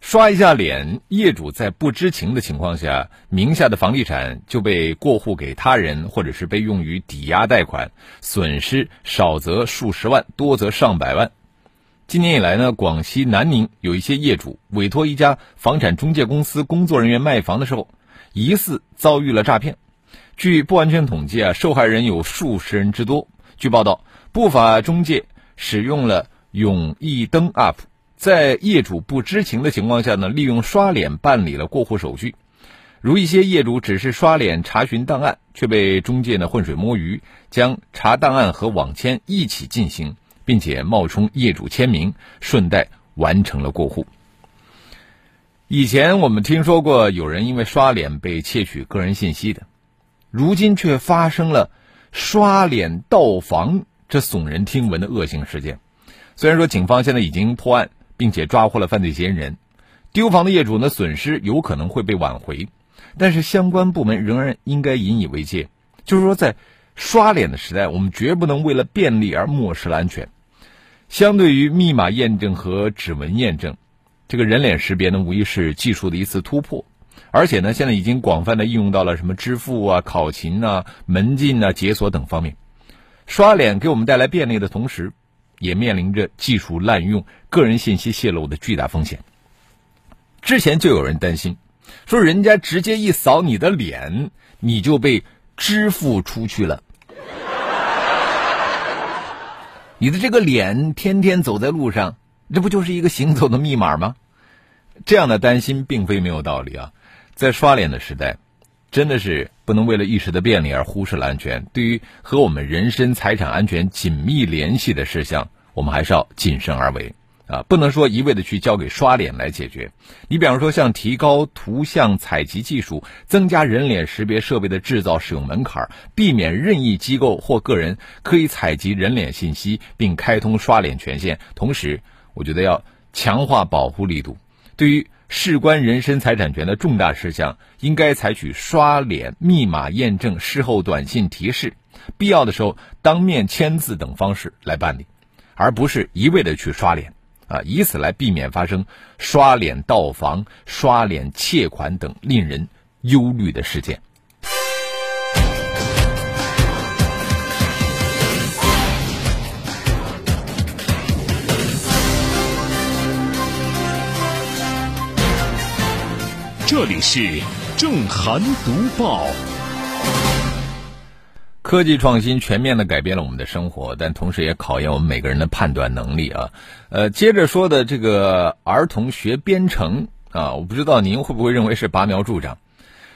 刷一下脸，业主在不知情的情况下，名下的房地产就被过户给他人，或者是被用于抵押贷款，损失少则数十万，多则上百万。今年以来呢，广西南宁有一些业主委托一家房产中介公司工作人员卖房的时候，疑似遭遇了诈骗。据不完全统计啊，受害人有数十人之多。据报道，不法中介使用了永易登 App。在业主不知情的情况下呢，利用刷脸办理了过户手续。如一些业主只是刷脸查询档案，却被中介呢浑水摸鱼，将查档案和网签一起进行，并且冒充业主签名，顺带完成了过户。以前我们听说过有人因为刷脸被窃取个人信息的，如今却发生了刷脸盗房这耸人听闻的恶性事件。虽然说警方现在已经破案。并且抓获了犯罪嫌疑人，丢房的业主呢损失有可能会被挽回，但是相关部门仍然应该引以为戒。就是说，在刷脸的时代，我们绝不能为了便利而漠视了安全。相对于密码验证和指纹验证，这个人脸识别呢无疑是技术的一次突破，而且呢现在已经广泛的应用到了什么支付啊、考勤啊、门禁啊、解锁等方面。刷脸给我们带来便利的同时，也面临着技术滥用、个人信息泄露的巨大风险。之前就有人担心，说人家直接一扫你的脸，你就被支付出去了。你的这个脸天天走在路上，这不就是一个行走的密码吗？这样的担心并非没有道理啊！在刷脸的时代，真的是不能为了一时的便利而忽视了安全。对于和我们人身财产安全紧密联系的事项，我们还是要谨慎而为啊，不能说一味的去交给刷脸来解决。你比方说，像提高图像采集技术，增加人脸识别设备的制造使用门槛，避免任意机构或个人可以采集人脸信息，并开通刷脸权限。同时，我觉得要强化保护力度，对于事关人身财产权的重大事项，应该采取刷脸、密码验证、事后短信提示，必要的时候当面签字等方式来办理。而不是一味的去刷脸，啊，以此来避免发生刷脸盗房、刷脸窃款等令人忧虑的事件。这里是正涵读报。科技创新全面的改变了我们的生活，但同时也考验我们每个人的判断能力啊。呃，接着说的这个儿童学编程啊，我不知道您会不会认为是拔苗助长。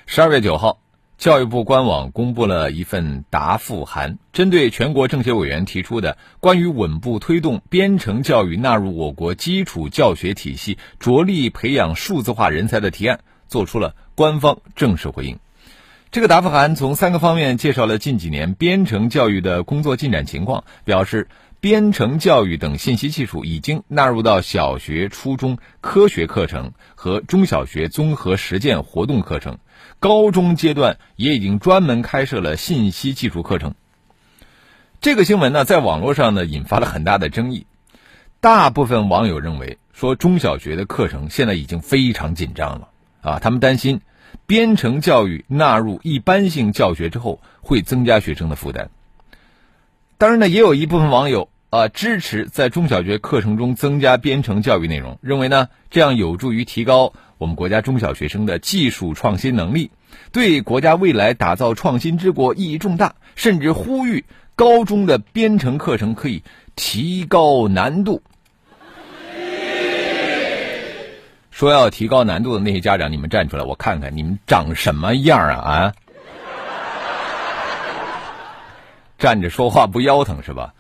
十二月九号，教育部官网公布了一份答复函，针对全国政协委员提出的关于稳步推动编程教育纳入我国基础教学体系、着力培养数字化人才的提案，做出了官方正式回应。这个答复函从三个方面介绍了近几年编程教育的工作进展情况，表示编程教育等信息技术已经纳入到小学、初中科学课程和中小学综合实践活动课程，高中阶段也已经专门开设了信息技术课程。这个新闻呢，在网络上呢引发了很大的争议，大部分网友认为说中小学的课程现在已经非常紧张了啊，他们担心。编程教育纳入一般性教学之后，会增加学生的负担。当然呢，也有一部分网友啊支持在中小学课程中增加编程教育内容，认为呢这样有助于提高我们国家中小学生的技术创新能力，对国家未来打造创新之国意义重大。甚至呼吁高中的编程课程可以提高难度。说要提高难度的那些家长，你们站出来，我看看你们长什么样啊啊！站着说话不腰疼是吧？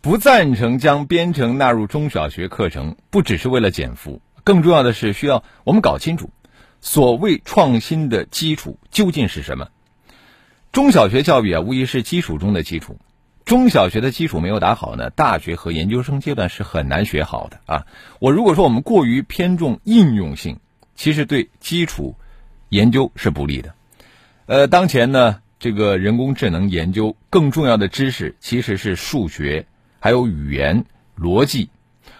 不赞成将编程纳入中小学课程，不只是为了减负，更重要的是需要我们搞清楚，所谓创新的基础究竟是什么。中小学教育啊，无疑是基础中的基础。中小学的基础没有打好呢，大学和研究生阶段是很难学好的啊。我如果说我们过于偏重应用性，其实对基础研究是不利的。呃，当前呢，这个人工智能研究更重要的知识其实是数学，还有语言、逻辑，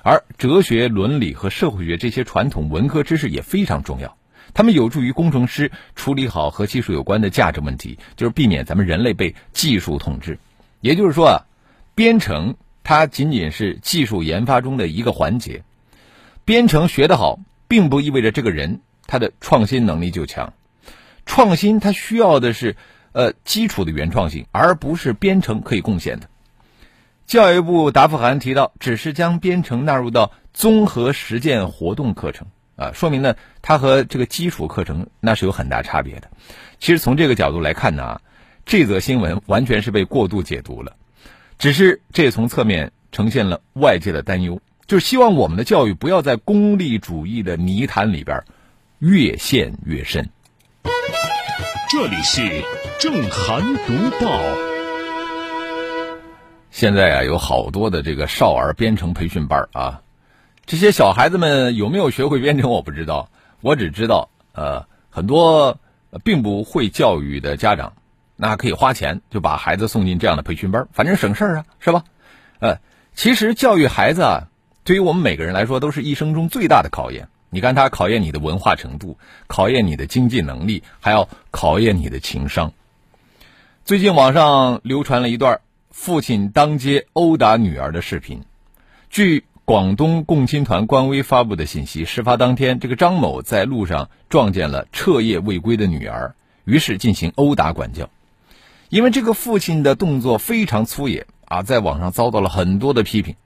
而哲学、伦理和社会学这些传统文科知识也非常重要。他们有助于工程师处理好和技术有关的价值问题，就是避免咱们人类被技术统治。也就是说啊，编程它仅仅是技术研发中的一个环节。编程学得好，并不意味着这个人他的创新能力就强。创新它需要的是呃基础的原创性，而不是编程可以贡献的。教育部答复函提到，只是将编程纳入到综合实践活动课程啊，说明呢它和这个基础课程那是有很大差别的。其实从这个角度来看呢。这则新闻完全是被过度解读了，只是这也从侧面呈现了外界的担忧，就是希望我们的教育不要在功利主义的泥潭里边越陷越深。这里是正涵读报。现在啊，有好多的这个少儿编程培训班啊，这些小孩子们有没有学会编程我不知道，我只知道呃，很多并不会教育的家长。那可以花钱就把孩子送进这样的培训班，反正省事儿啊，是吧？呃，其实教育孩子啊，对于我们每个人来说，都是一生中最大的考验。你看，他考验你的文化程度，考验你的经济能力，还要考验你的情商。最近网上流传了一段父亲当街殴打女儿的视频。据广东共青团官微发布的信息，事发当天，这个张某在路上撞见了彻夜未归的女儿，于是进行殴打管教。因为这个父亲的动作非常粗野啊，在网上遭到了很多的批评。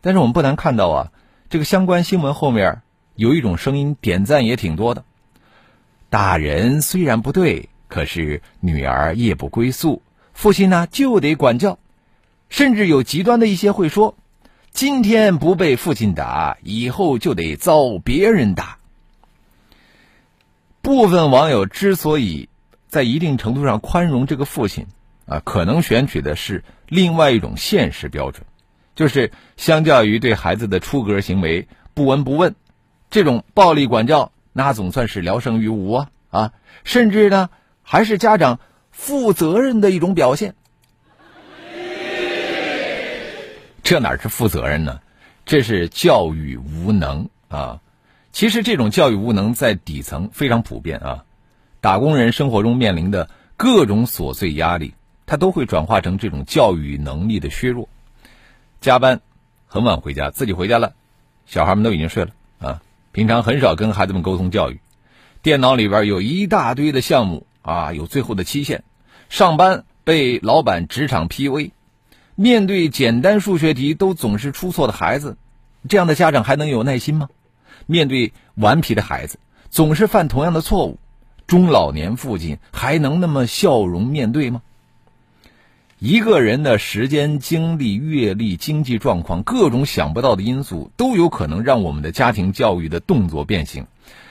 但是我们不难看到啊，这个相关新闻后面有一种声音点赞也挺多的。打人虽然不对，可是女儿夜不归宿，父亲呢就得管教。甚至有极端的一些会说，今天不被父亲打，以后就得遭别人打。部分网友之所以。在一定程度上宽容这个父亲，啊，可能选取的是另外一种现实标准，就是相较于对孩子的出格行为不闻不问，这种暴力管教那总算是聊胜于无啊啊，甚至呢还是家长负责任的一种表现。这哪是负责任呢？这是教育无能啊！其实这种教育无能在底层非常普遍啊。打工人生活中面临的各种琐碎压力，他都会转化成这种教育能力的削弱。加班，很晚回家，自己回家了，小孩们都已经睡了啊。平常很少跟孩子们沟通教育，电脑里边有一大堆的项目啊，有最后的期限。上班被老板职场 PUA，面对简单数学题都总是出错的孩子，这样的家长还能有耐心吗？面对顽皮的孩子，总是犯同样的错误。中老年父亲还能那么笑容面对吗？一个人的时间、精力、阅历、经济状况，各种想不到的因素，都有可能让我们的家庭教育的动作变形。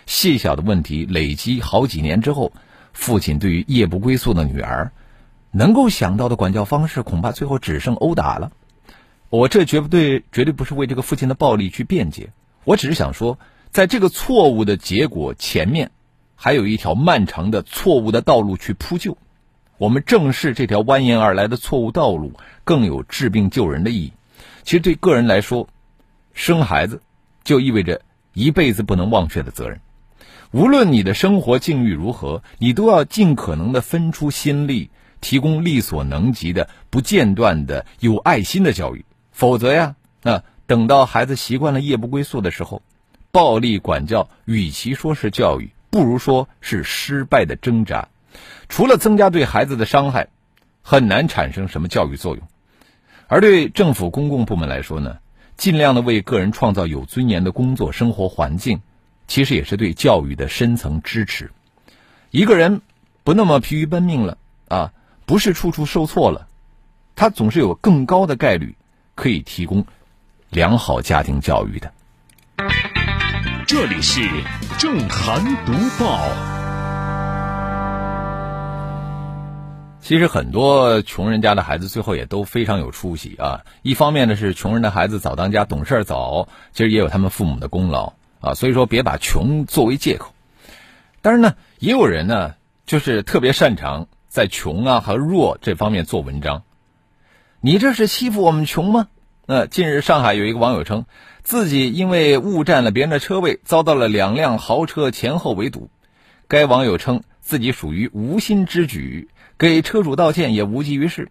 细小的问题累积好几年之后，父亲对于夜不归宿的女儿，能够想到的管教方式，恐怕最后只剩殴打了。我这绝不对，绝对不是为这个父亲的暴力去辩解，我只是想说，在这个错误的结果前面。还有一条漫长的错误的道路去铺就，我们正视这条蜿蜒而来的错误道路，更有治病救人的意义。其实对个人来说，生孩子就意味着一辈子不能忘却的责任。无论你的生活境遇如何，你都要尽可能的分出心力，提供力所能及的、不间断的、有爱心的教育。否则呀，那等到孩子习惯了夜不归宿的时候，暴力管教与其说是教育。不如说是失败的挣扎，除了增加对孩子的伤害，很难产生什么教育作用。而对政府公共部门来说呢，尽量的为个人创造有尊严的工作生活环境，其实也是对教育的深层支持。一个人不那么疲于奔命了啊，不是处处受挫了，他总是有更高的概率可以提供良好家庭教育的。这里是正涵读报。其实很多穷人家的孩子最后也都非常有出息啊。一方面呢是穷人的孩子早当家、懂事早，其实也有他们父母的功劳啊。所以说别把穷作为借口。但是呢，也有人呢就是特别擅长在穷啊和弱这方面做文章。你这是欺负我们穷吗？那近日上海有一个网友称。自己因为误占了别人的车位，遭到了两辆豪车前后围堵。该网友称自己属于无心之举，给车主道歉也无济于事。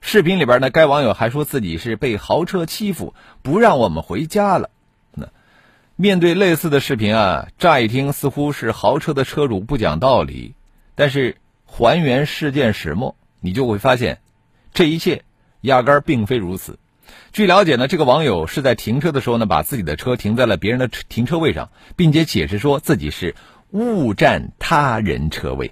视频里边呢，该网友还说自己是被豪车欺负，不让我们回家了。那面对类似的视频啊，乍一听似乎是豪车的车主不讲道理，但是还原事件始末，你就会发现，这一切压根儿并非如此。据了解呢，这个网友是在停车的时候呢，把自己的车停在了别人的停车位上，并且解释说自己是误占他人车位。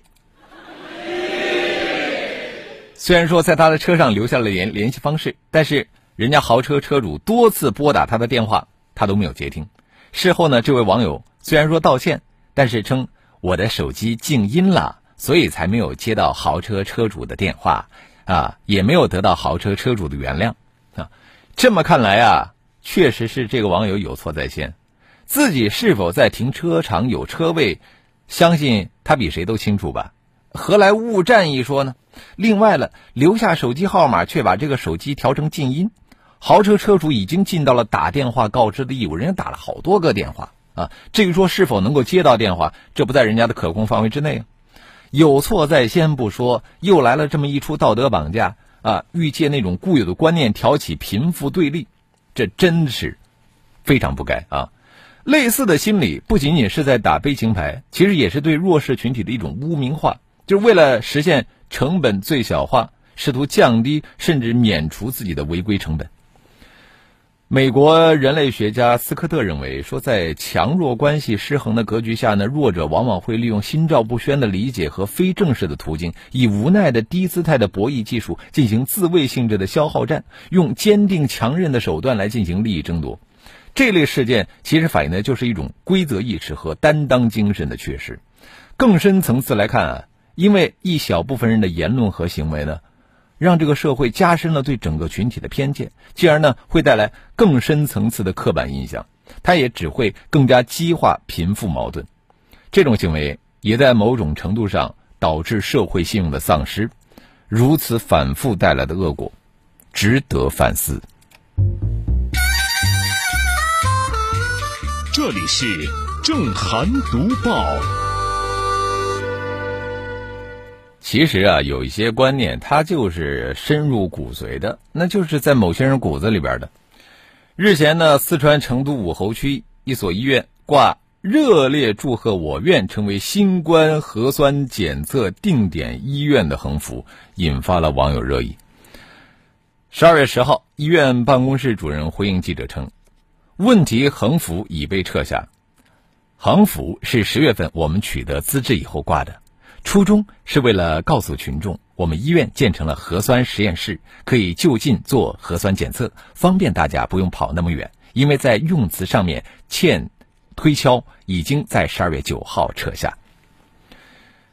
虽然说在他的车上留下了联联系方式，但是人家豪车车主多次拨打他的电话，他都没有接听。事后呢，这位网友虽然说道歉，但是称我的手机静音了，所以才没有接到豪车车主的电话，啊，也没有得到豪车车主的原谅。这么看来啊，确实是这个网友有错在先，自己是否在停车场有车位，相信他比谁都清楚吧？何来误占一说呢？另外了，留下手机号码却把这个手机调成静音，豪车车主已经尽到了打电话告知的义务，人家打了好多个电话啊。至于说是否能够接到电话，这不在人家的可控范围之内啊。有错在先不说，又来了这么一出道德绑架。啊！欲借那种固有的观念挑起贫富对立，这真是非常不该啊！类似的心理不仅仅是在打悲情牌，其实也是对弱势群体的一种污名化，就是为了实现成本最小化，试图降低甚至免除自己的违规成本。美国人类学家斯科特认为，说在强弱关系失衡的格局下呢，弱者往往会利用心照不宣的理解和非正式的途径，以无奈的低姿态的博弈技术进行自卫性质的消耗战，用坚定强韧的手段来进行利益争夺。这类事件其实反映的就是一种规则意识和担当精神的缺失。更深层次来看啊，因为一小部分人的言论和行为呢。让这个社会加深了对整个群体的偏见，进而呢会带来更深层次的刻板印象，它也只会更加激化贫富矛盾。这种行为也在某种程度上导致社会信用的丧失，如此反复带来的恶果，值得反思。这里是正涵读报。其实啊，有一些观念它就是深入骨髓的，那就是在某些人骨子里边的。日前呢，四川成都武侯区一所医院挂“热烈祝贺我院成为新冠核酸检测定点医院”的横幅，引发了网友热议。十二月十号，医院办公室主任回应记者称：“问题横幅已被撤下，横幅是十月份我们取得资质以后挂的。”初衷是为了告诉群众，我们医院建成了核酸实验室，可以就近做核酸检测，方便大家不用跑那么远。因为在用词上面欠推敲，已经在十二月九号撤下。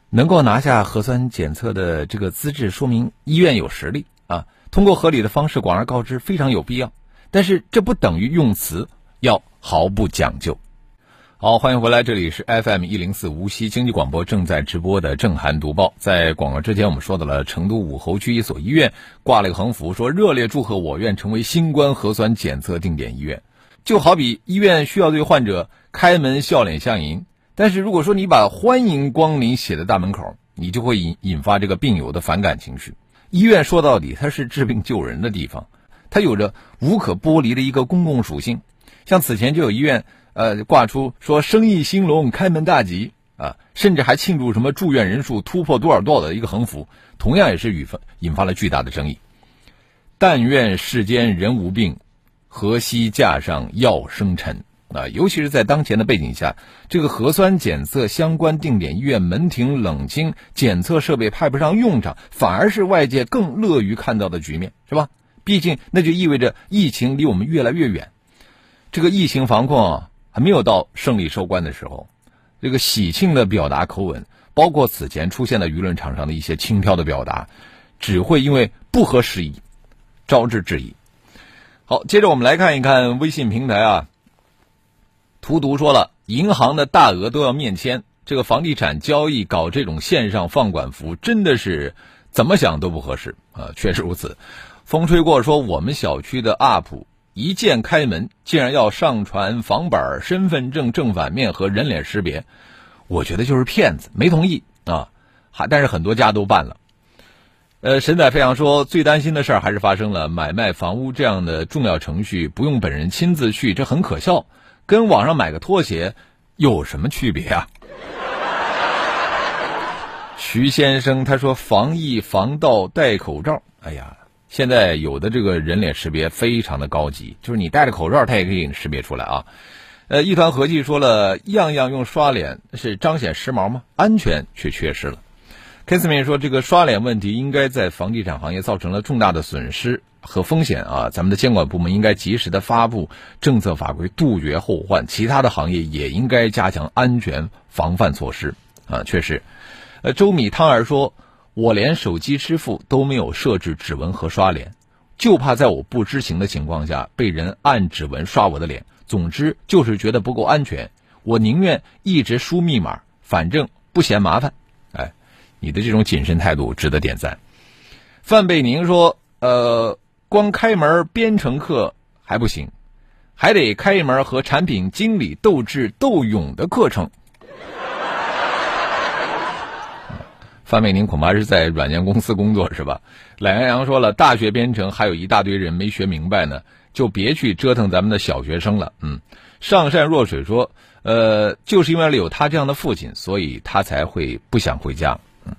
能够拿下核酸检测的这个资质，说明医院有实力啊。通过合理的方式广而告之，非常有必要。但是这不等于用词要毫不讲究。好，欢迎回来，这里是 FM 一零四无锡经济广播正在直播的正涵读报。在广告之前，我们说到了成都武侯区一所医院挂了一个横幅，说热烈祝贺我院成为新冠核酸检测定点医院。就好比医院需要对患者开门笑脸相迎，但是如果说你把欢迎光临写在大门口，你就会引引发这个病友的反感情绪。医院说到底，它是治病救人的地方，它有着无可剥离的一个公共属性。像此前就有医院。呃，挂出说生意兴隆，开门大吉啊，甚至还庆祝什么住院人数突破多少多少的一个横幅，同样也是引发引发了巨大的争议。但愿世间人无病，何惜架上药生尘啊！尤其是在当前的背景下，这个核酸检测相关定点医院门庭冷清，检测设备派不上用场，反而是外界更乐于看到的局面，是吧？毕竟那就意味着疫情离我们越来越远，这个疫情防控。还没有到胜利收官的时候，这个喜庆的表达口吻，包括此前出现的舆论场上的一些轻佻的表达，只会因为不合时宜，招致质疑。好，接着我们来看一看微信平台啊。荼毒说了，银行的大额都要面签，这个房地产交易搞这种线上放管服，真的是怎么想都不合适啊！确实如此。风吹过说，我们小区的 UP 一键开门，竟然要上传房本、身份证正反面和人脸识别，我觉得就是骗子，没同意啊。还但是很多家都办了。呃，神仔飞扬说，最担心的事儿还是发生了，买卖房屋这样的重要程序不用本人亲自去，这很可笑。跟网上买个拖鞋有什么区别啊？徐先生他说：“防疫防盗戴口罩。”哎呀，现在有的这个人脸识别非常的高级，就是你戴着口罩，它也可以识别出来啊。呃，一团和气说了，样样用刷脸是彰显时髦吗？安全却缺失了。k i s m 说：“这个刷脸问题应该在房地产行业造成了重大的损失。”和风险啊，咱们的监管部门应该及时的发布政策法规，杜绝后患。其他的行业也应该加强安全防范措施啊。确实，呃，周米汤儿说，我连手机支付都没有设置指纹和刷脸，就怕在我不知情的情况下被人按指纹刷我的脸。总之就是觉得不够安全，我宁愿一直输密码，反正不嫌麻烦。哎，你的这种谨慎态度值得点赞。范贝宁说，呃。光开门编程课还不行，还得开一门和产品经理斗智斗勇的课程。范美宁恐怕是在软件公司工作是吧？懒羊羊说了，大学编程还有一大堆人没学明白呢，就别去折腾咱们的小学生了。嗯，上善若水说，呃，就是因为有他这样的父亲，所以他才会不想回家。嗯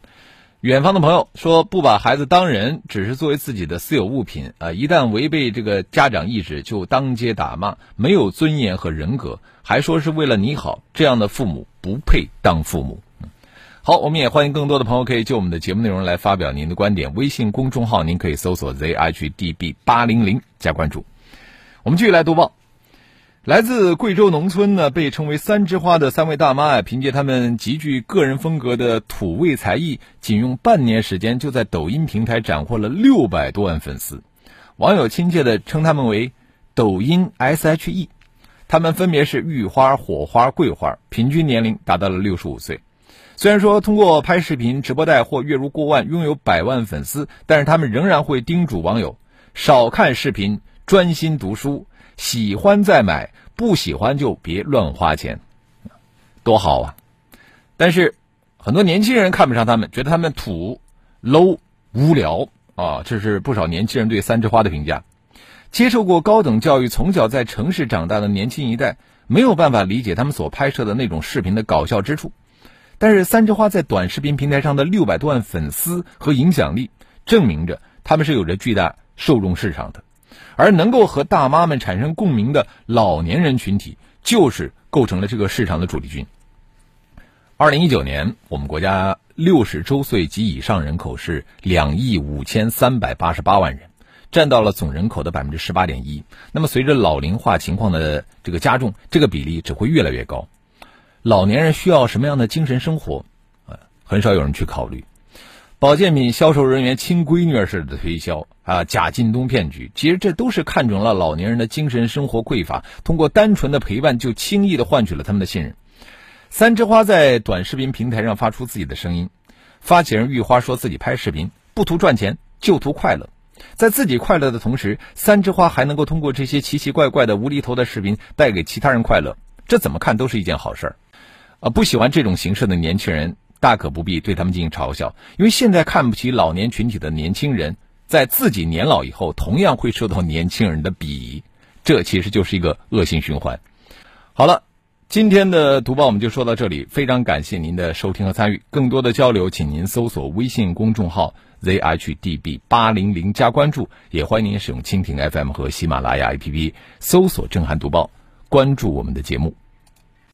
远方的朋友说：“不把孩子当人，只是作为自己的私有物品啊！一旦违背这个家长意志，就当街打骂，没有尊严和人格，还说是为了你好，这样的父母不配当父母。”好，我们也欢迎更多的朋友可以就我们的节目内容来发表您的观点。微信公众号您可以搜索 zhdb 八零零加关注。我们继续来读报。来自贵州农村呢，被称为“三枝花”的三位大妈啊，凭借他们极具个人风格的土味才艺，仅用半年时间就在抖音平台斩获了六百多万粉丝。网友亲切地称他们为“抖音 SHE”。他们分别是玉花、火花、桂花，平均年龄达到了六十五岁。虽然说通过拍视频、直播带货月入过万，拥有百万粉丝，但是他们仍然会叮嘱网友少看视频，专心读书。喜欢再买，不喜欢就别乱花钱，多好啊！但是很多年轻人看不上他们，觉得他们土、low、无聊啊，这是不少年轻人对三枝花的评价。接受过高等教育、从小在城市长大的年轻一代，没有办法理解他们所拍摄的那种视频的搞笑之处。但是三枝花在短视频平台上的六百多万粉丝和影响力，证明着他们是有着巨大受众市场的。而能够和大妈们产生共鸣的老年人群体，就是构成了这个市场的主力军。二零一九年，我们国家六十周岁及以上人口是两亿五千三百八十八万人，占到了总人口的百分之十八点一。那么，随着老龄化情况的这个加重，这个比例只会越来越高。老年人需要什么样的精神生活？呃，很少有人去考虑。保健品销售人员亲闺女似的推销啊，假京东骗局，其实这都是看准了老年人的精神生活匮乏，通过单纯的陪伴就轻易的换取了他们的信任。三枝花在短视频平台上发出自己的声音，发起人玉花说自己拍视频不图赚钱，就图快乐，在自己快乐的同时，三枝花还能够通过这些奇奇怪怪的无厘头的视频带给其他人快乐，这怎么看都是一件好事儿。啊，不喜欢这种形式的年轻人。大可不必对他们进行嘲笑，因为现在看不起老年群体的年轻人，在自己年老以后，同样会受到年轻人的鄙夷，这其实就是一个恶性循环。好了，今天的读报我们就说到这里，非常感谢您的收听和参与，更多的交流，请您搜索微信公众号 zhdb 八零零加关注，也欢迎您使用蜻蜓 FM 和喜马拉雅 APP 搜索“震撼读报”，关注我们的节目。